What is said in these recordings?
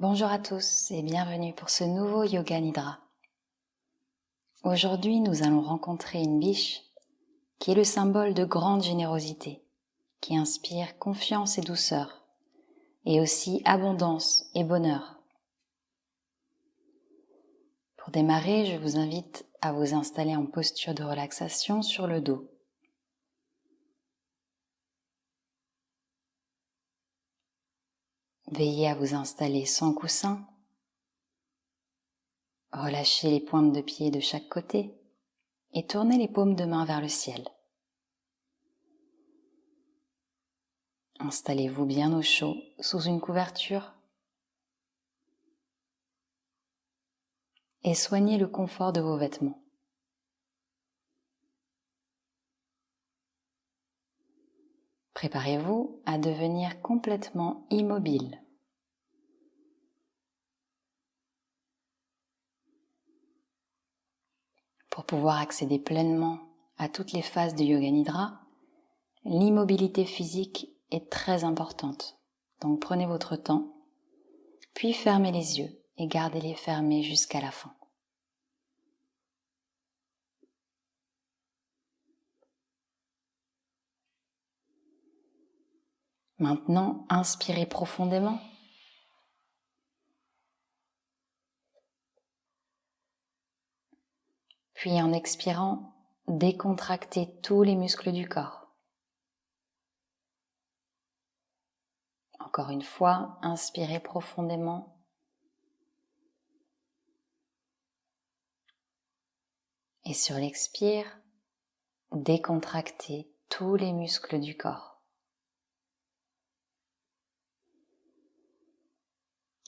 Bonjour à tous et bienvenue pour ce nouveau Yoga Nidra. Aujourd'hui, nous allons rencontrer une biche qui est le symbole de grande générosité, qui inspire confiance et douceur, et aussi abondance et bonheur. Pour démarrer, je vous invite à vous installer en posture de relaxation sur le dos. Veillez à vous installer sans coussin. Relâchez les pointes de pied de chaque côté et tournez les paumes de main vers le ciel. Installez-vous bien au chaud sous une couverture et soignez le confort de vos vêtements. Préparez-vous à devenir complètement immobile. Pour pouvoir accéder pleinement à toutes les phases de Yoga Nidra, l'immobilité physique est très importante. Donc prenez votre temps, puis fermez les yeux et gardez-les fermés jusqu'à la fin. Maintenant, inspirez profondément. Puis en expirant, décontractez tous les muscles du corps. Encore une fois, inspirez profondément. Et sur l'expire, décontractez tous les muscles du corps.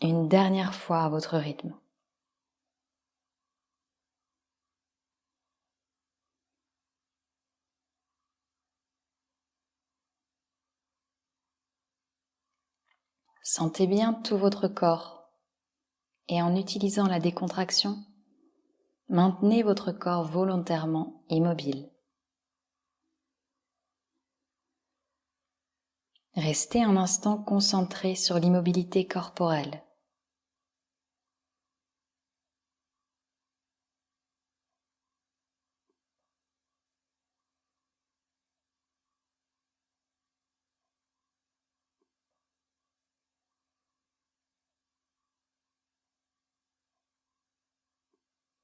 Une dernière fois à votre rythme. Sentez bien tout votre corps et en utilisant la décontraction, maintenez votre corps volontairement immobile. Restez un instant concentré sur l'immobilité corporelle.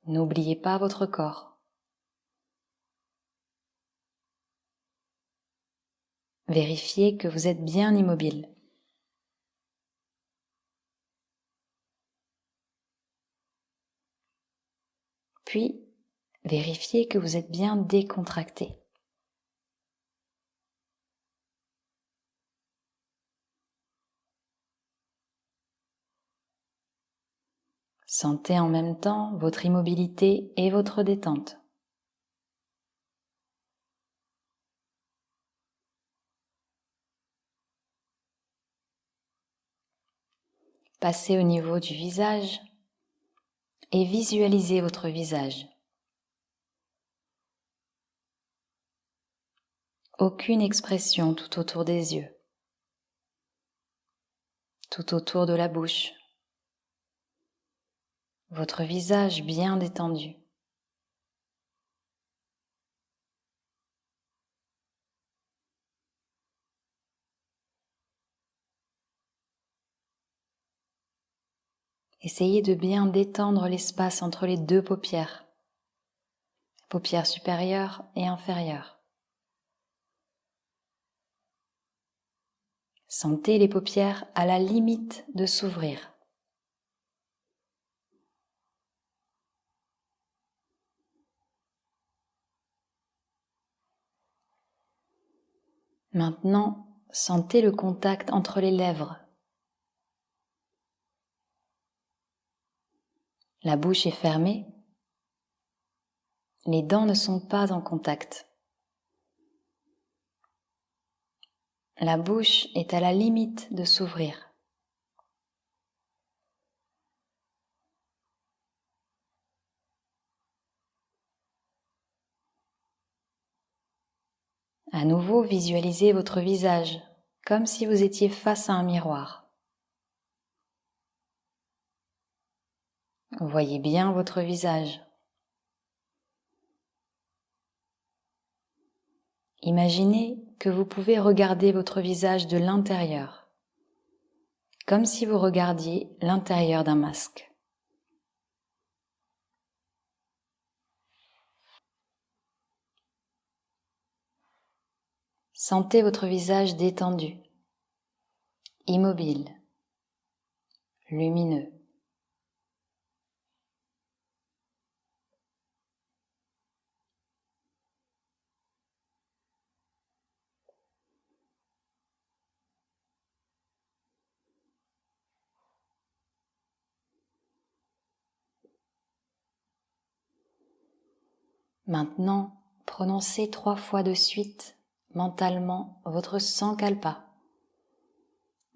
N'oubliez pas votre corps. Vérifiez que vous êtes bien immobile. Puis, vérifiez que vous êtes bien décontracté. Sentez en même temps votre immobilité et votre détente. Passez au niveau du visage et visualisez votre visage. Aucune expression tout autour des yeux, tout autour de la bouche, votre visage bien détendu. Essayez de bien détendre l'espace entre les deux paupières, paupières supérieures et inférieures. Sentez les paupières à la limite de s'ouvrir. Maintenant, sentez le contact entre les lèvres. La bouche est fermée. Les dents ne sont pas en contact. La bouche est à la limite de s'ouvrir. À nouveau, visualisez votre visage comme si vous étiez face à un miroir. Voyez bien votre visage. Imaginez que vous pouvez regarder votre visage de l'intérieur, comme si vous regardiez l'intérieur d'un masque. Sentez votre visage détendu, immobile, lumineux. Maintenant, prononcez trois fois de suite mentalement votre sankalpa.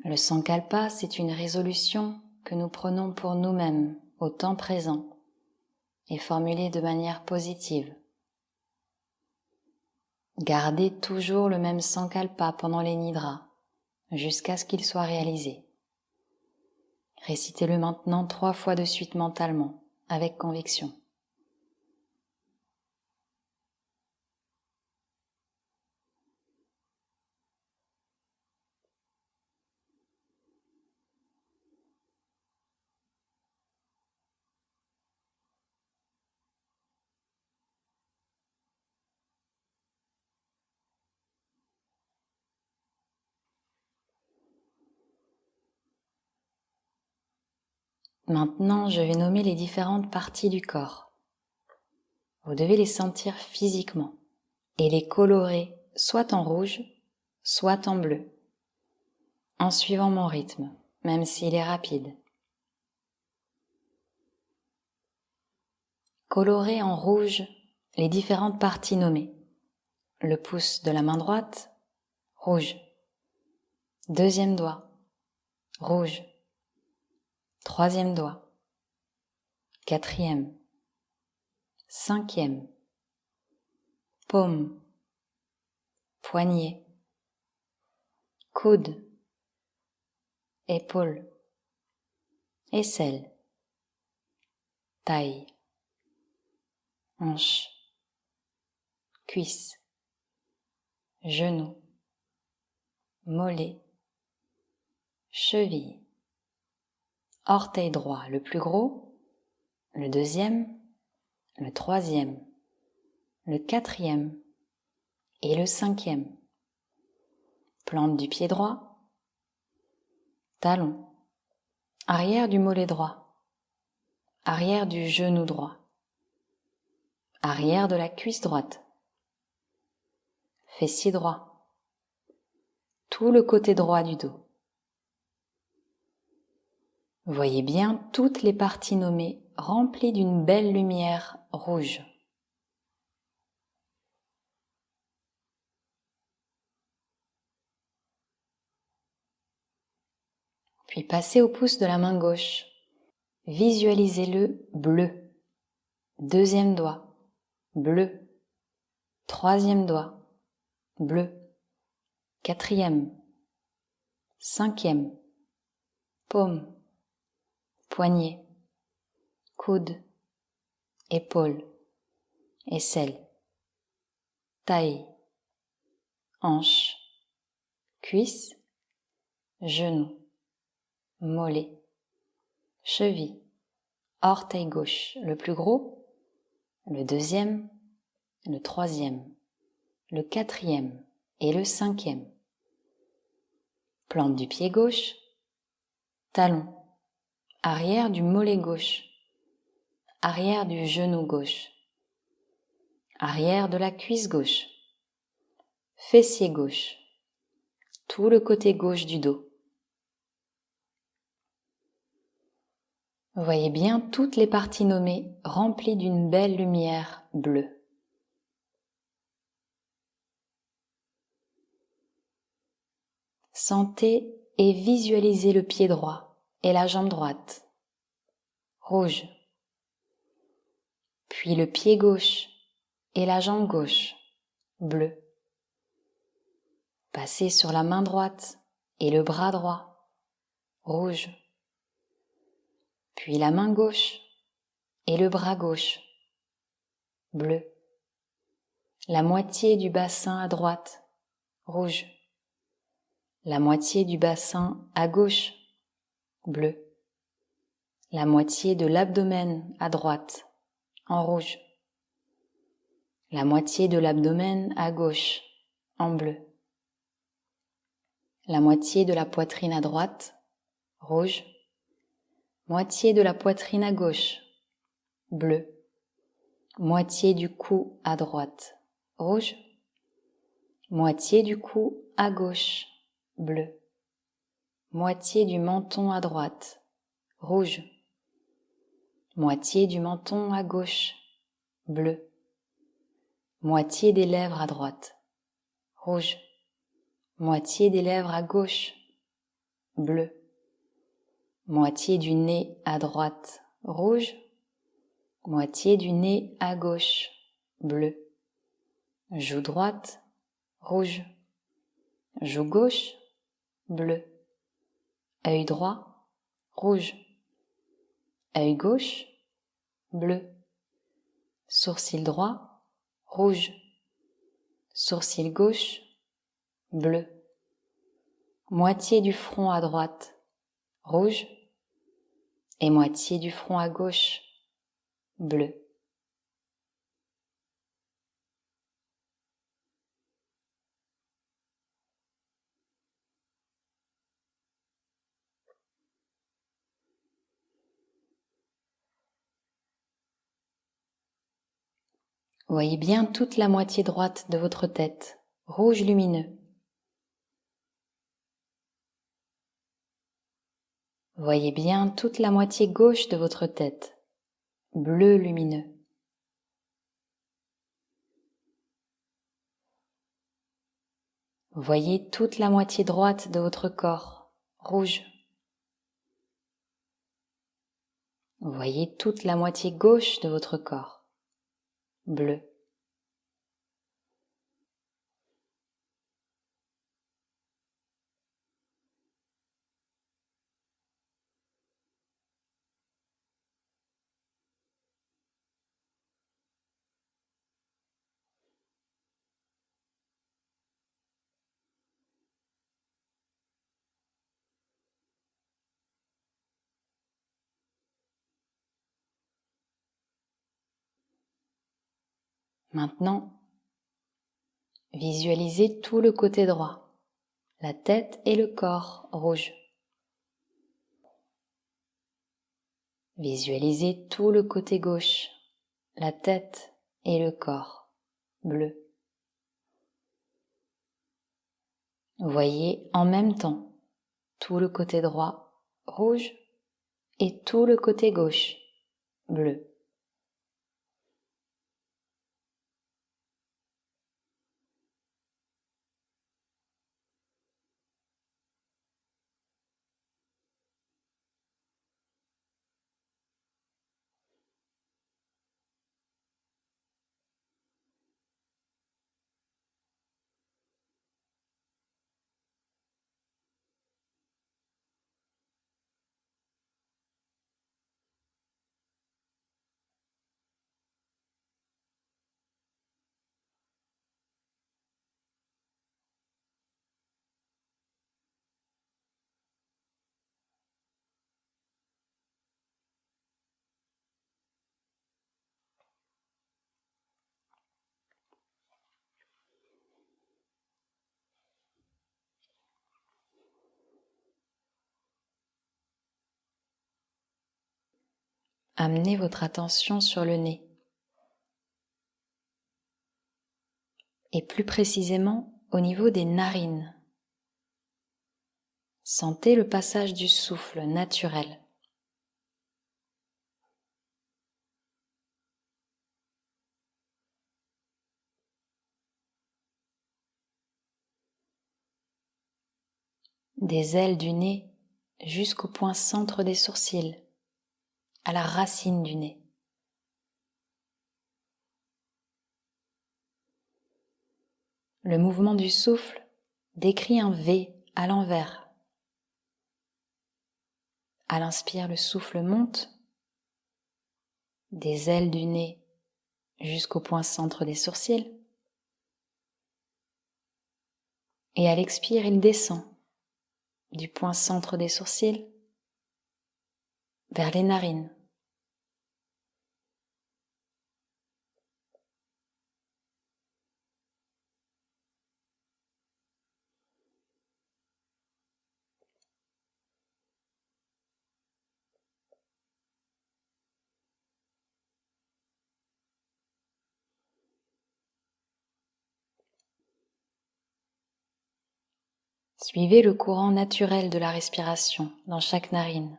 Le sankalpa, c'est une résolution que nous prenons pour nous-mêmes au temps présent et formulée de manière positive. Gardez toujours le même sankalpa pendant les nidras jusqu'à ce qu'il soit réalisé. Récitez-le maintenant trois fois de suite mentalement avec conviction. Maintenant, je vais nommer les différentes parties du corps. Vous devez les sentir physiquement et les colorer soit en rouge, soit en bleu, en suivant mon rythme, même s'il est rapide. Colorez en rouge les différentes parties nommées. Le pouce de la main droite, rouge. Deuxième doigt, rouge troisième doigt, quatrième, cinquième, paume, poignet, coude, épaule, aisselle, taille, hanche, cuisse, genou, mollet, cheville orteil droit le plus gros, le deuxième, le troisième, le quatrième. Et le cinquième. Plante du pied droit, talon, arrière du mollet droit, arrière du genou droit, arrière de la cuisse droite, fessier droit, tout le côté droit du dos. Voyez bien toutes les parties nommées remplies d'une belle lumière rouge. Puis passez au pouce de la main gauche. Visualisez-le bleu. Deuxième doigt, bleu. Troisième doigt, bleu. Quatrième, cinquième, paume poignet, coude, épaule, aisselle, taille, hanche, cuisse, genou, mollet, cheville, orteil gauche, le plus gros, le deuxième, le troisième, le quatrième et le cinquième. Plante du pied gauche, talon, arrière du mollet gauche, arrière du genou gauche, arrière de la cuisse gauche, fessier gauche, tout le côté gauche du dos. Voyez bien toutes les parties nommées remplies d'une belle lumière bleue. Sentez et visualisez le pied droit et la jambe droite, rouge, puis le pied gauche et la jambe gauche, bleu. Passez sur la main droite et le bras droit, rouge, puis la main gauche et le bras gauche, bleu. La moitié du bassin à droite, rouge. La moitié du bassin à gauche, bleu. La moitié de l'abdomen à droite, en rouge. La moitié de l'abdomen à gauche, en bleu. La moitié de la poitrine à droite, rouge. Moitié de la poitrine à gauche, bleu. Moitié du cou à droite, rouge. Moitié du cou à gauche, bleu. Moitié du menton à droite, rouge. Moitié du menton à gauche, bleu. Moitié des lèvres à droite, rouge. Moitié des lèvres à gauche, bleu. Moitié du nez à droite, rouge. Moitié du nez à gauche, bleu, joue droite, rouge, joue gauche, bleu, œil droit, rouge, œil gauche, bleu, sourcil droit, rouge, sourcil gauche, bleu, moitié du front à droite, rouge, et moitié du front à gauche, bleu. Voyez bien toute la moitié droite de votre tête, rouge lumineux. Voyez bien toute la moitié gauche de votre tête, bleu lumineux. Voyez toute la moitié droite de votre corps, rouge. Voyez toute la moitié gauche de votre corps, bleu. Maintenant, visualisez tout le côté droit, la tête et le corps rouge. Visualisez tout le côté gauche, la tête et le corps bleu. Voyez en même temps tout le côté droit rouge et tout le côté gauche bleu. Amenez votre attention sur le nez. Et plus précisément au niveau des narines. Sentez le passage du souffle naturel. Des ailes du nez jusqu'au point centre des sourcils à la racine du nez. Le mouvement du souffle décrit un V à l'envers. À l'inspire, le souffle monte. des ailes du nez jusqu'au point centre des sourcils. Et à l'expire, il descend du point centre des sourcils vers les narines. Suivez le courant naturel de la respiration dans chaque narine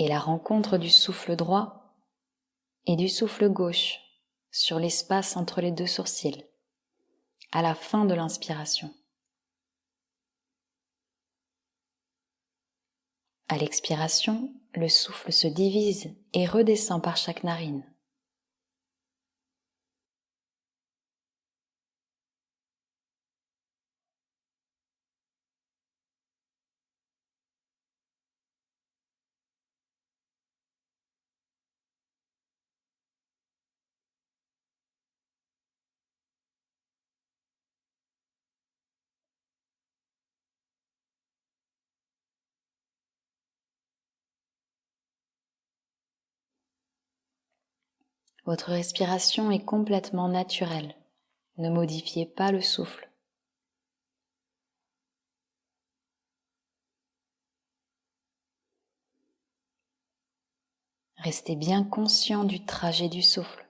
et la rencontre du souffle droit et du souffle gauche sur l'espace entre les deux sourcils à la fin de l'inspiration. À l'expiration, le souffle se divise et redescend par chaque narine. Votre respiration est complètement naturelle. Ne modifiez pas le souffle. Restez bien conscient du trajet du souffle.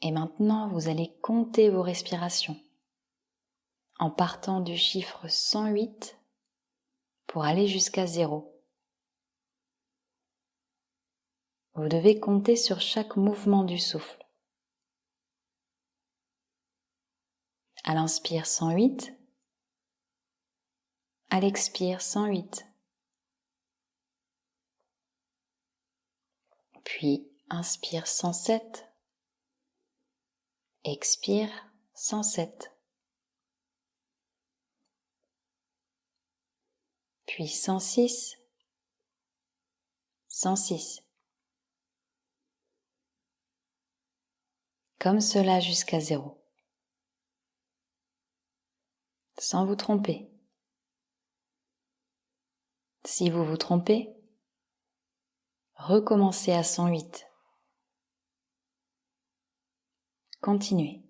Et maintenant, vous allez compter vos respirations en partant du chiffre 108 pour aller jusqu'à 0. Vous devez compter sur chaque mouvement du souffle. À l'inspire 108, à l'expire 108. Puis inspire 107, expire 107. Puis 106, 106. Comme cela jusqu'à zéro, sans vous tromper. Si vous vous trompez, recommencez à 108. Continuez.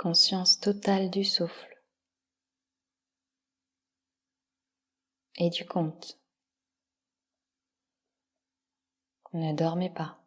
Conscience totale du souffle et du compte. Ne dormez pas.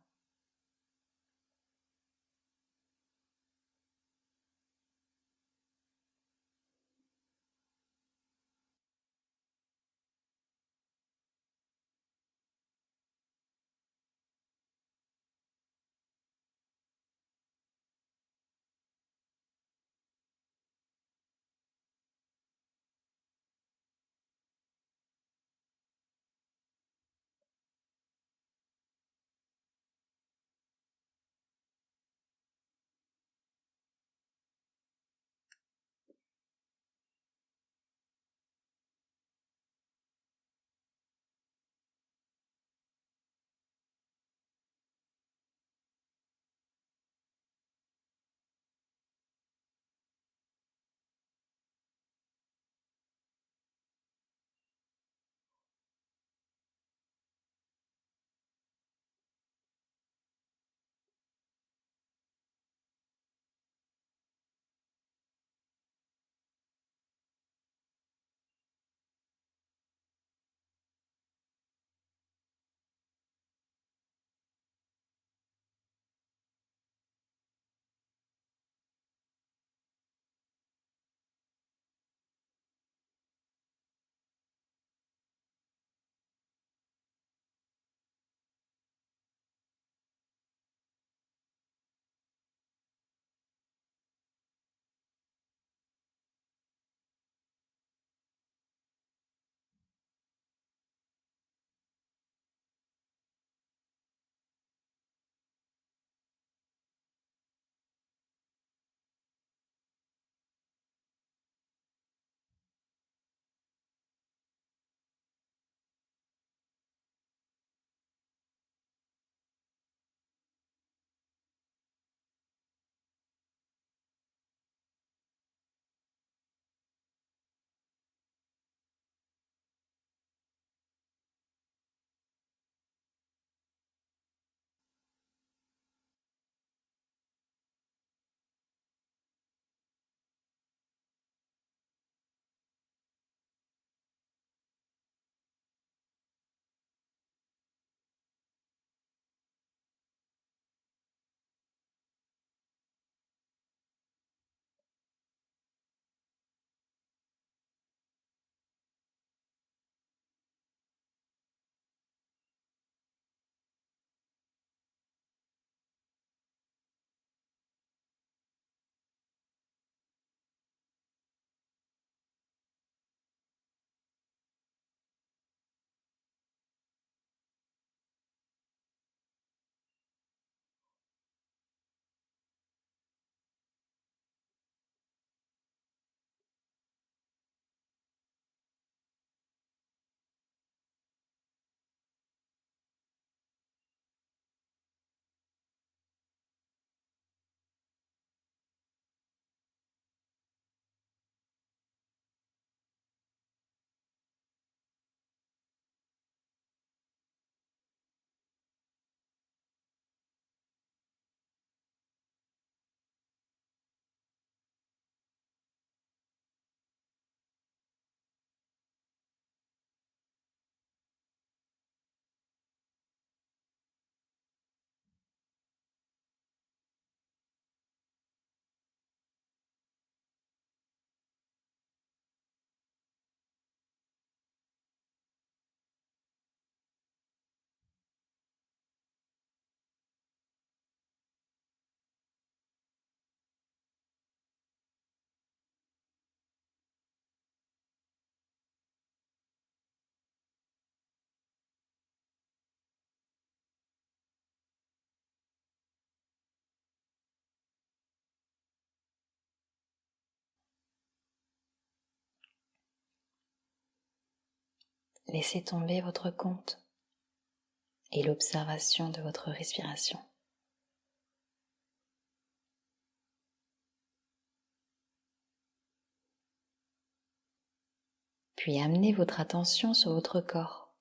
Laissez tomber votre compte et l'observation de votre respiration. Puis amenez votre attention sur votre corps.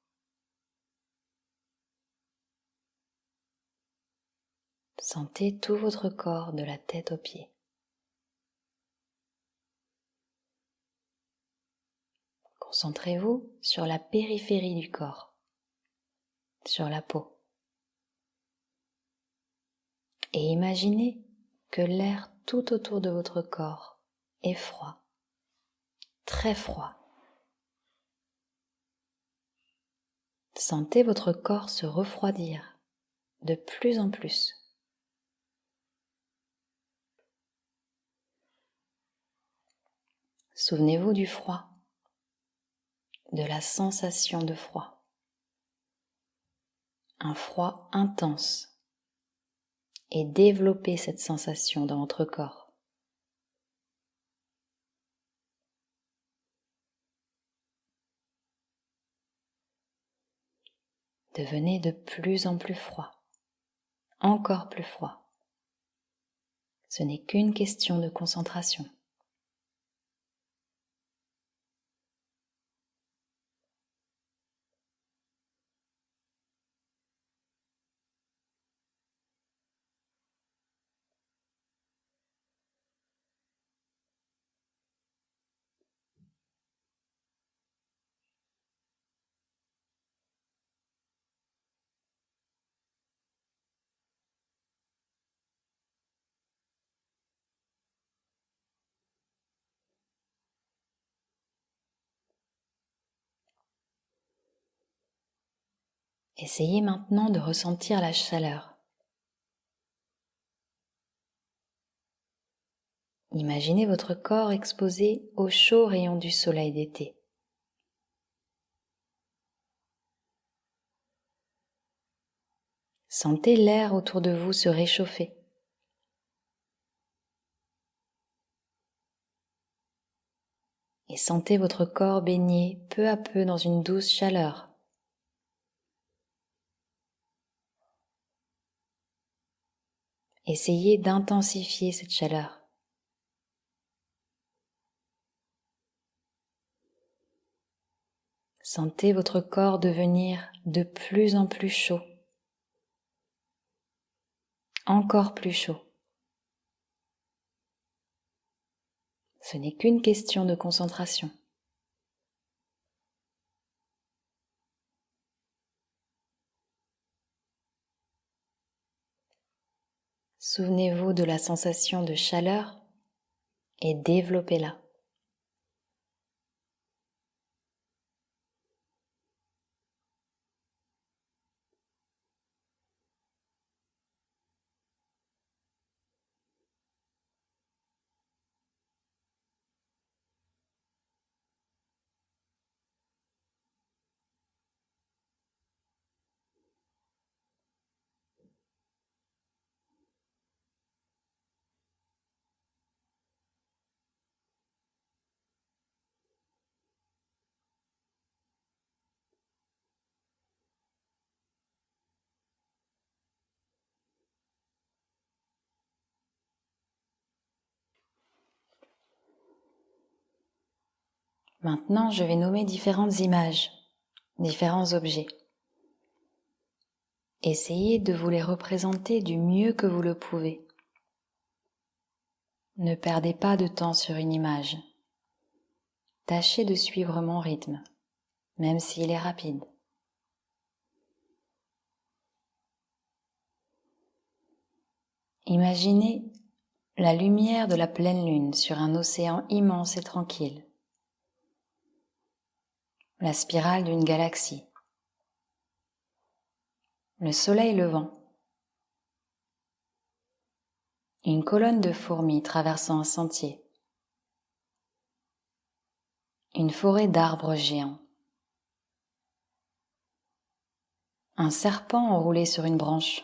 Sentez tout votre corps de la tête aux pieds. Concentrez-vous sur la périphérie du corps, sur la peau. Et imaginez que l'air tout autour de votre corps est froid, très froid. Sentez votre corps se refroidir de plus en plus. Souvenez-vous du froid, de la sensation de froid. Un froid intense. Et développez cette sensation dans votre corps. Devenez de plus en plus froid, encore plus froid. Ce n'est qu'une question de concentration. Essayez maintenant de ressentir la chaleur. Imaginez votre corps exposé aux chauds rayons du soleil d'été. Sentez l'air autour de vous se réchauffer. Et sentez votre corps baigner peu à peu dans une douce chaleur. Essayez d'intensifier cette chaleur. Sentez votre corps devenir de plus en plus chaud, encore plus chaud. Ce n'est qu'une question de concentration. Souvenez-vous de la sensation de chaleur et développez-la. Maintenant, je vais nommer différentes images, différents objets. Essayez de vous les représenter du mieux que vous le pouvez. Ne perdez pas de temps sur une image. Tâchez de suivre mon rythme, même s'il est rapide. Imaginez la lumière de la pleine lune sur un océan immense et tranquille la spirale d'une galaxie, le soleil levant, une colonne de fourmis traversant un sentier, une forêt d'arbres géants, un serpent enroulé sur une branche,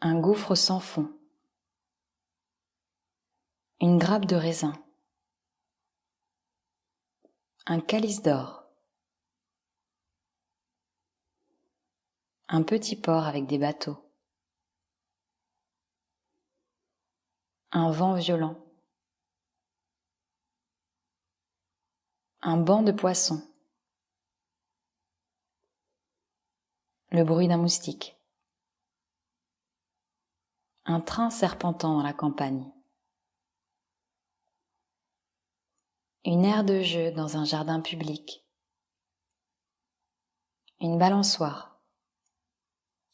un gouffre sans fond, une grappe de raisin, un calice d'or, un petit port avec des bateaux, un vent violent, un banc de poissons, le bruit d'un moustique, un train serpentant dans la campagne. Une aire de jeu dans un jardin public, une balançoire.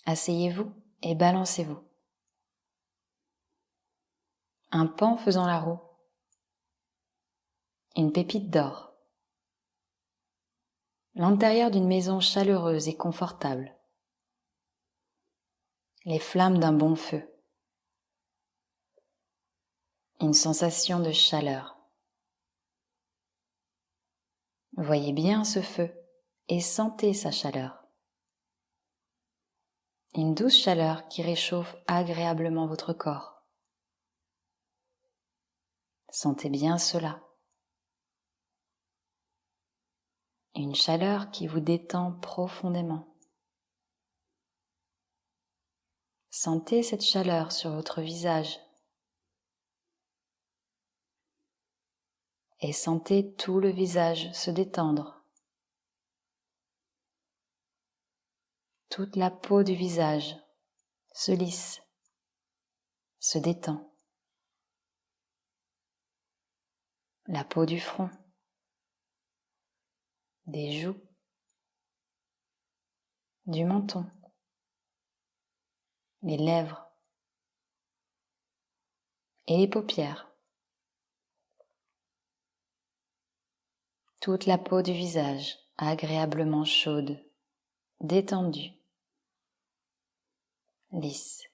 Asseyez-vous et balancez-vous. Un pan faisant la roue, une pépite d'or, l'intérieur d'une maison chaleureuse et confortable, les flammes d'un bon feu, une sensation de chaleur. Voyez bien ce feu et sentez sa chaleur. Une douce chaleur qui réchauffe agréablement votre corps. Sentez bien cela. Une chaleur qui vous détend profondément. Sentez cette chaleur sur votre visage et sentez tout le visage se détendre. Toute la peau du visage se lisse, se détend. La peau du front, des joues, du menton, les lèvres et les paupières. Toute la peau du visage agréablement chaude, détendue, lisse.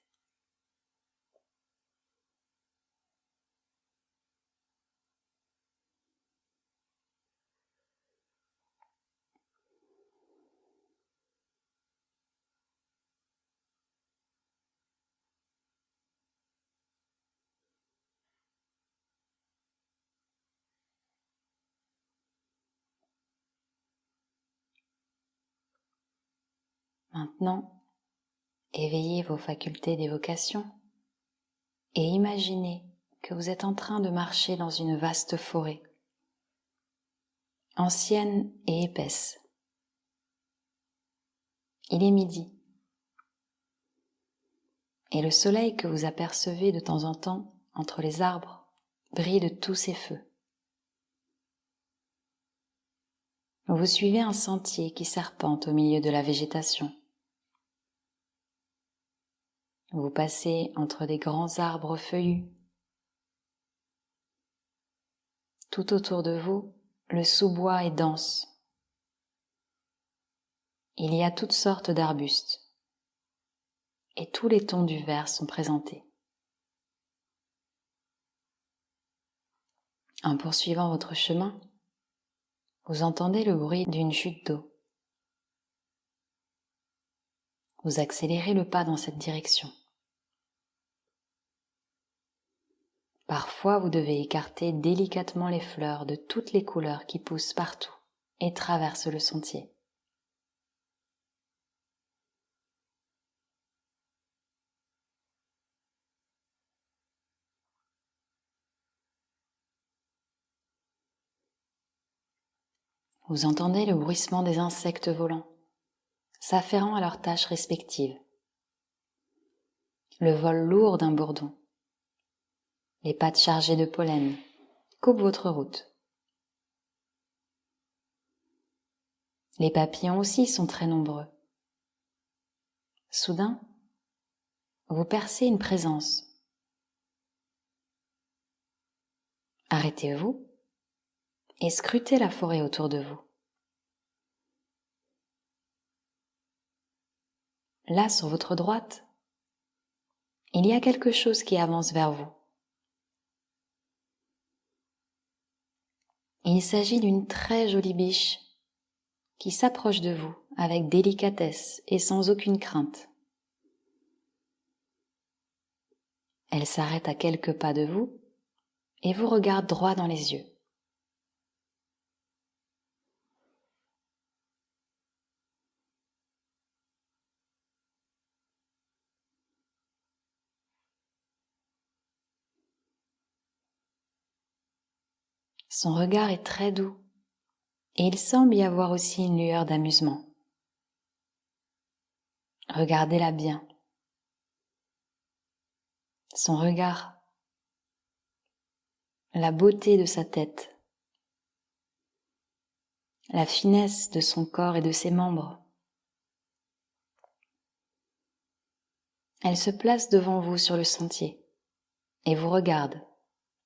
Maintenant, éveillez vos facultés d'évocation et imaginez que vous êtes en train de marcher dans une vaste forêt, ancienne et épaisse. Il est midi et le soleil que vous apercevez de temps en temps entre les arbres brille de tous ses feux. Vous suivez un sentier qui serpente au milieu de la végétation. Vous passez entre des grands arbres feuillus. Tout autour de vous, le sous-bois est dense. Il y a toutes sortes d'arbustes et tous les tons du vert sont présentés. En poursuivant votre chemin, vous entendez le bruit d'une chute d'eau. Vous accélérez le pas dans cette direction. Parfois vous devez écarter délicatement les fleurs de toutes les couleurs qui poussent partout et traversent le sentier. Vous entendez le bruissement des insectes volants, s'afférant à leurs tâches respectives. Le vol lourd d'un bourdon les pattes chargées de pollen, coupent votre route. Les papillons aussi sont très nombreux. Soudain, vous percez une présence. Arrêtez-vous et scrutez la forêt autour de vous. Là, sur votre droite, il y a quelque chose qui avance vers vous. Il s'agit d'une très jolie biche qui s'approche de vous avec délicatesse et sans aucune crainte. Elle s'arrête à quelques pas de vous et vous regarde droit dans les yeux. Son regard est très doux et il semble y avoir aussi une lueur d'amusement. Regardez-la bien. Son regard, la beauté de sa tête la finesse de son corps et de ses membres. Elle se place devant vous sur le sentier et vous regarde,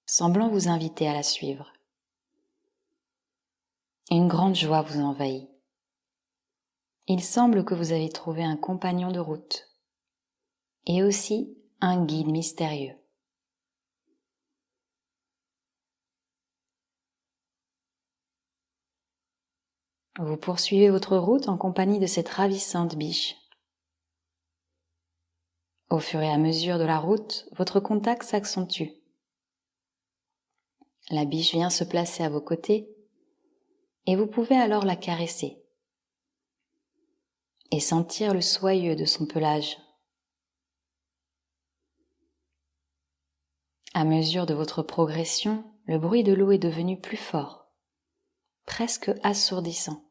semblant vous inviter à la suivre. Une grande joie vous envahit. Il semble que vous avez trouvé un compagnon de route et aussi un guide mystérieux. Vous poursuivez votre route en compagnie de cette ravissante biche. Au fur et à mesure de la route, votre contact s'accentue. La biche vient se placer à vos côtés et vous pouvez alors la caresser et sentir le soyeux de son pelage. À mesure de votre progression, le bruit de l'eau est devenu plus fort, presque assourdissant.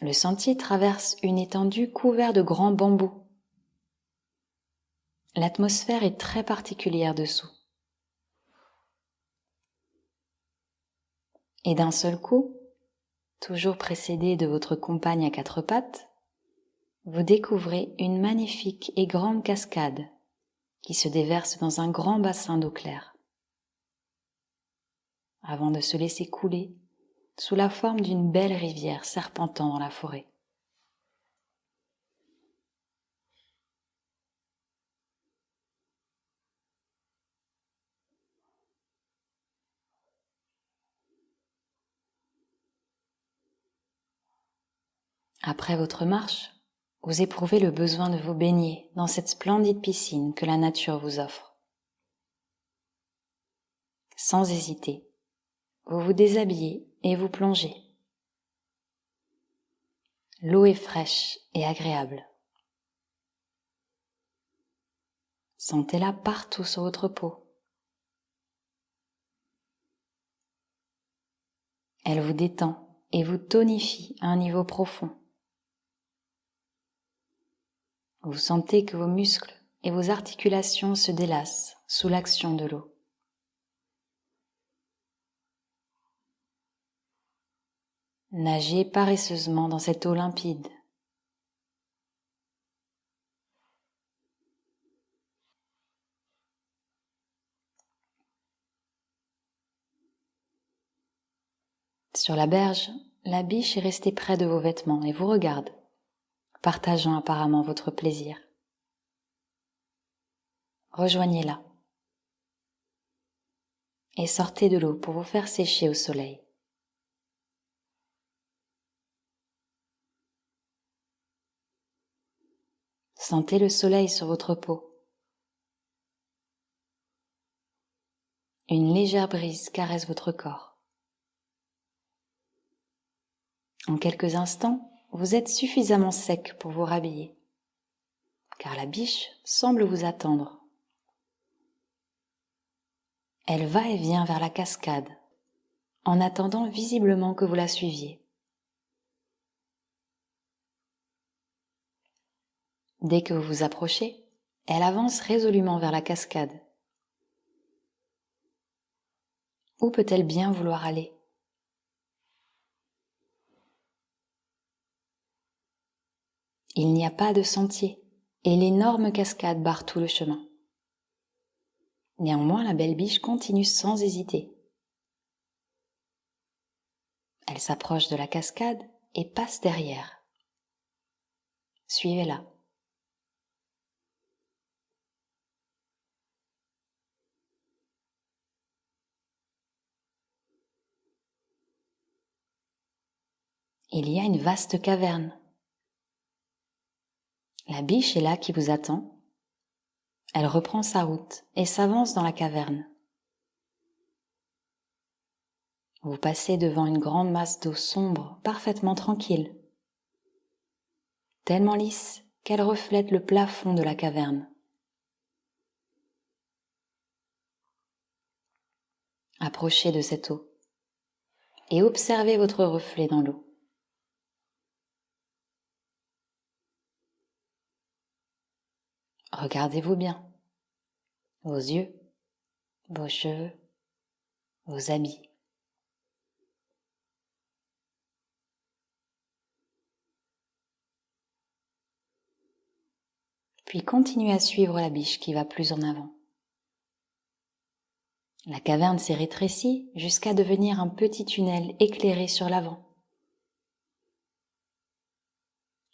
Le sentier traverse une étendue couverte de grands bambous. L'atmosphère est très particulière dessous. Et d'un seul coup, toujours précédé de votre compagne à quatre pattes, vous découvrez une magnifique et grande cascade qui se déverse dans un grand bassin d'eau claire. Avant de se laisser couler sous la forme d'une belle rivière serpentant dans la forêt. Après votre marche, vous éprouvez le besoin de vous baigner dans cette splendide piscine que la nature vous offre. Sans hésiter, vous vous déshabillez et vous plongez. L'eau est fraîche et agréable. Sentez-la partout sur votre peau. Elle vous détend et vous tonifie à un niveau profond. Vous sentez que vos muscles et vos articulations se délassent sous l'action de l'eau. Nagez paresseusement dans cette eau limpide. Sur la berge, la biche est restée près de vos vêtements et vous regarde, partageant apparemment votre plaisir. Rejoignez-la et sortez de l'eau pour vous faire sécher au soleil. Sentez le soleil sur votre peau. Une légère brise caresse votre corps. En quelques instants, vous êtes suffisamment sec pour vous rhabiller, car la biche semble vous attendre. Elle va et vient vers la cascade, en attendant visiblement que vous la suiviez. Dès que vous vous approchez, elle avance résolument vers la cascade. Où peut-elle bien vouloir aller? Il n'y a pas de sentier et l'énorme cascade barre tout le chemin. Néanmoins, la belle biche continue sans hésiter. Elle s'approche de la cascade et passe derrière. Suivez-la. il y a une vaste caverne. La biche est là qui vous attend. Elle reprend sa route et s'avance dans la caverne. Vous passez devant une grande masse d'eau sombre, parfaitement tranquille, tellement lisse qu'elle reflète le plafond de la caverne. Approchez de cette eau et observez votre reflet dans l'eau. Regardez-vous bien. Vos yeux, vos cheveux, vos habits. Puis continuez à suivre la biche qui va plus en avant. La caverne s'est rétrécie jusqu'à devenir un petit tunnel éclairé sur l'avant.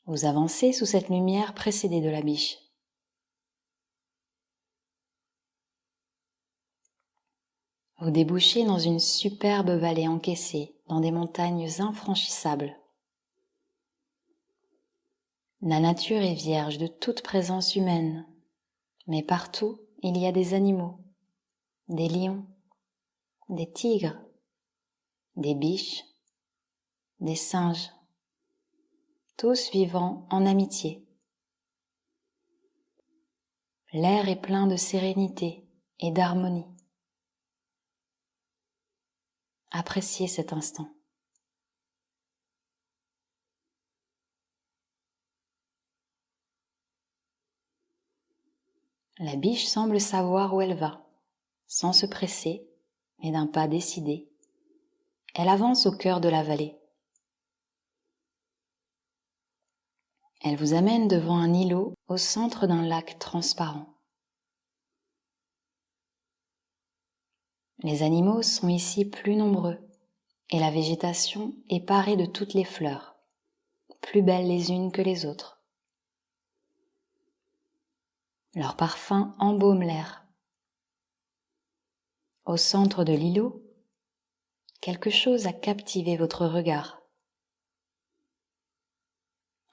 Vous avancez sous cette lumière précédée de la biche. Vous débouchez dans une superbe vallée encaissée dans des montagnes infranchissables. La nature est vierge de toute présence humaine, mais partout il y a des animaux, des lions, des tigres, des biches, des singes, tous vivant en amitié. L'air est plein de sérénité et d'harmonie. Appréciez cet instant. La biche semble savoir où elle va, sans se presser, mais d'un pas décidé. Elle avance au cœur de la vallée. Elle vous amène devant un îlot au centre d'un lac transparent. Les animaux sont ici plus nombreux et la végétation est parée de toutes les fleurs, plus belles les unes que les autres. Leur parfum embaume l'air. Au centre de l'îlot, quelque chose a captivé votre regard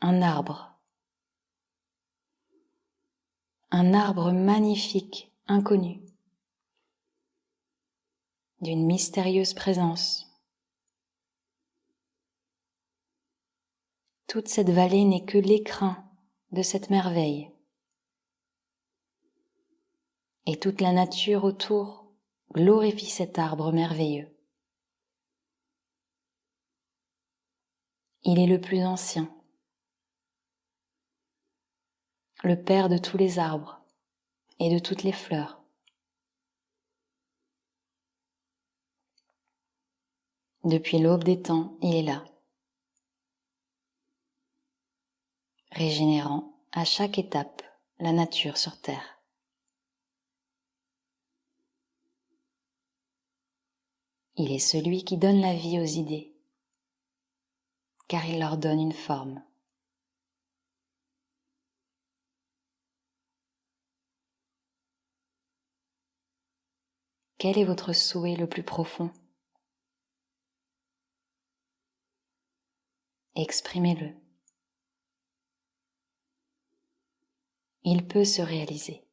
un arbre. Un arbre magnifique, inconnu, d'une mystérieuse présence. Toute cette vallée n'est que l'écrin de cette merveille. Et toute la nature autour glorifie cet arbre merveilleux. Il est le plus ancien. le Père de tous les arbres et de toutes les fleurs. Depuis l'aube des temps, il est là, régénérant à chaque étape la nature sur Terre. Il est celui qui donne la vie aux idées, car il leur donne une forme. Quel est votre souhait le plus profond? Exprimez-le. Il peut se réaliser.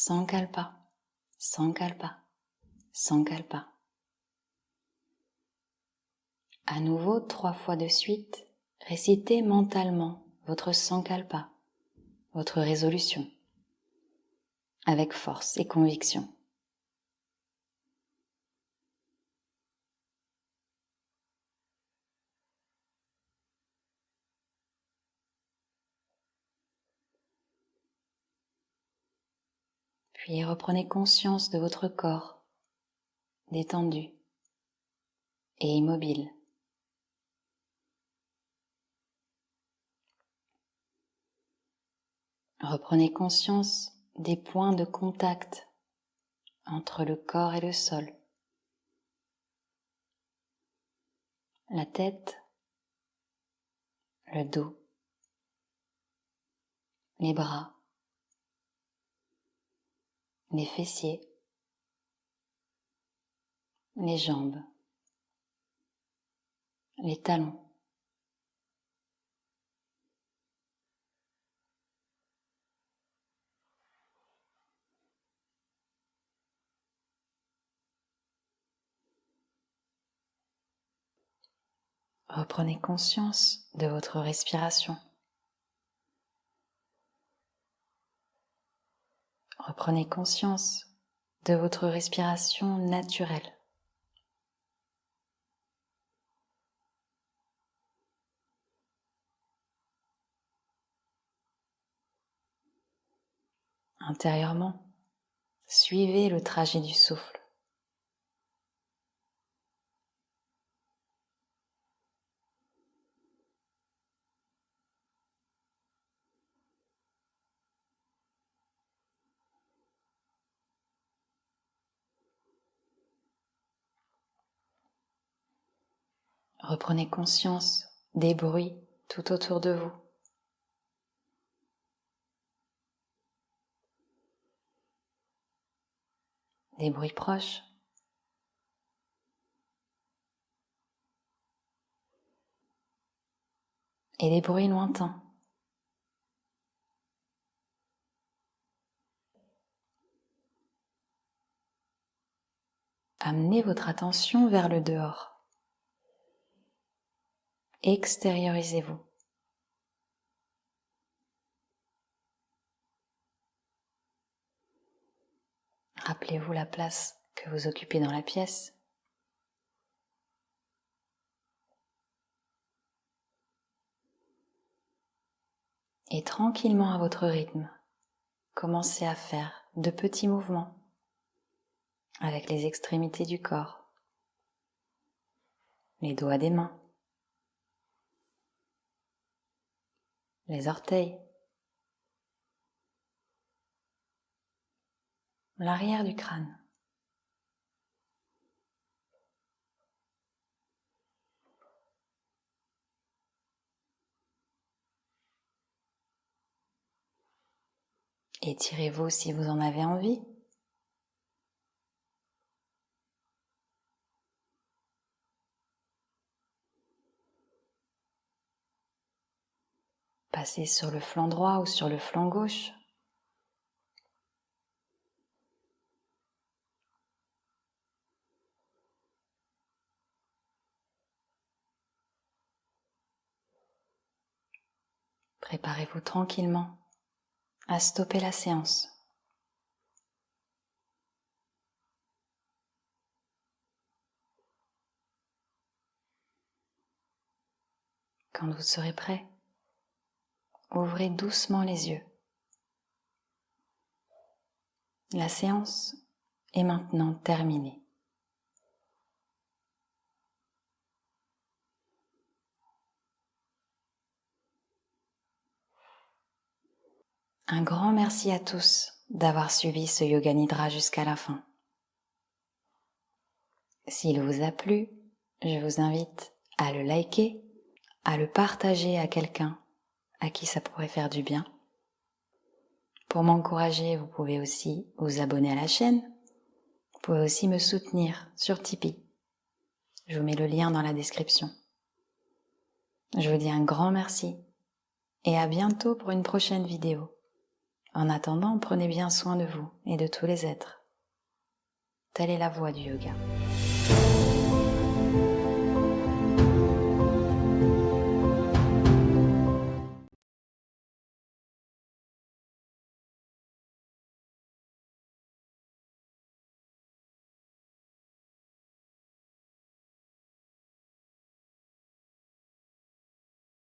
Sankalpa, Sankalpa, Sankalpa. À nouveau, trois fois de suite, récitez mentalement votre Sankalpa, votre résolution, avec force et conviction. Puis reprenez conscience de votre corps détendu et immobile. Reprenez conscience des points de contact entre le corps et le sol. La tête, le dos, les bras, les fessiers, les jambes, les talons. Reprenez conscience de votre respiration. Reprenez conscience de votre respiration naturelle. Intérieurement, suivez le trajet du souffle. Reprenez conscience des bruits tout autour de vous. Des bruits proches. Et des bruits lointains. Amenez votre attention vers le dehors. Extériorisez-vous. Rappelez-vous la place que vous occupez dans la pièce. Et tranquillement à votre rythme, commencez à faire de petits mouvements avec les extrémités du corps, les doigts des mains. Les orteils, l'arrière du crâne. Étirez-vous si vous en avez envie. Passez sur le flanc droit ou sur le flanc gauche. Préparez-vous tranquillement à stopper la séance. Quand vous serez prêt, ouvrez doucement les yeux. La séance est maintenant terminée. Un grand merci à tous d'avoir suivi ce Yoga Nidra jusqu'à la fin. S'il vous a plu, je vous invite à le liker, à le partager à quelqu'un à qui ça pourrait faire du bien. Pour m'encourager, vous pouvez aussi vous abonner à la chaîne. Vous pouvez aussi me soutenir sur Tipeee. Je vous mets le lien dans la description. Je vous dis un grand merci et à bientôt pour une prochaine vidéo. En attendant, prenez bien soin de vous et de tous les êtres. Telle est la voie du yoga.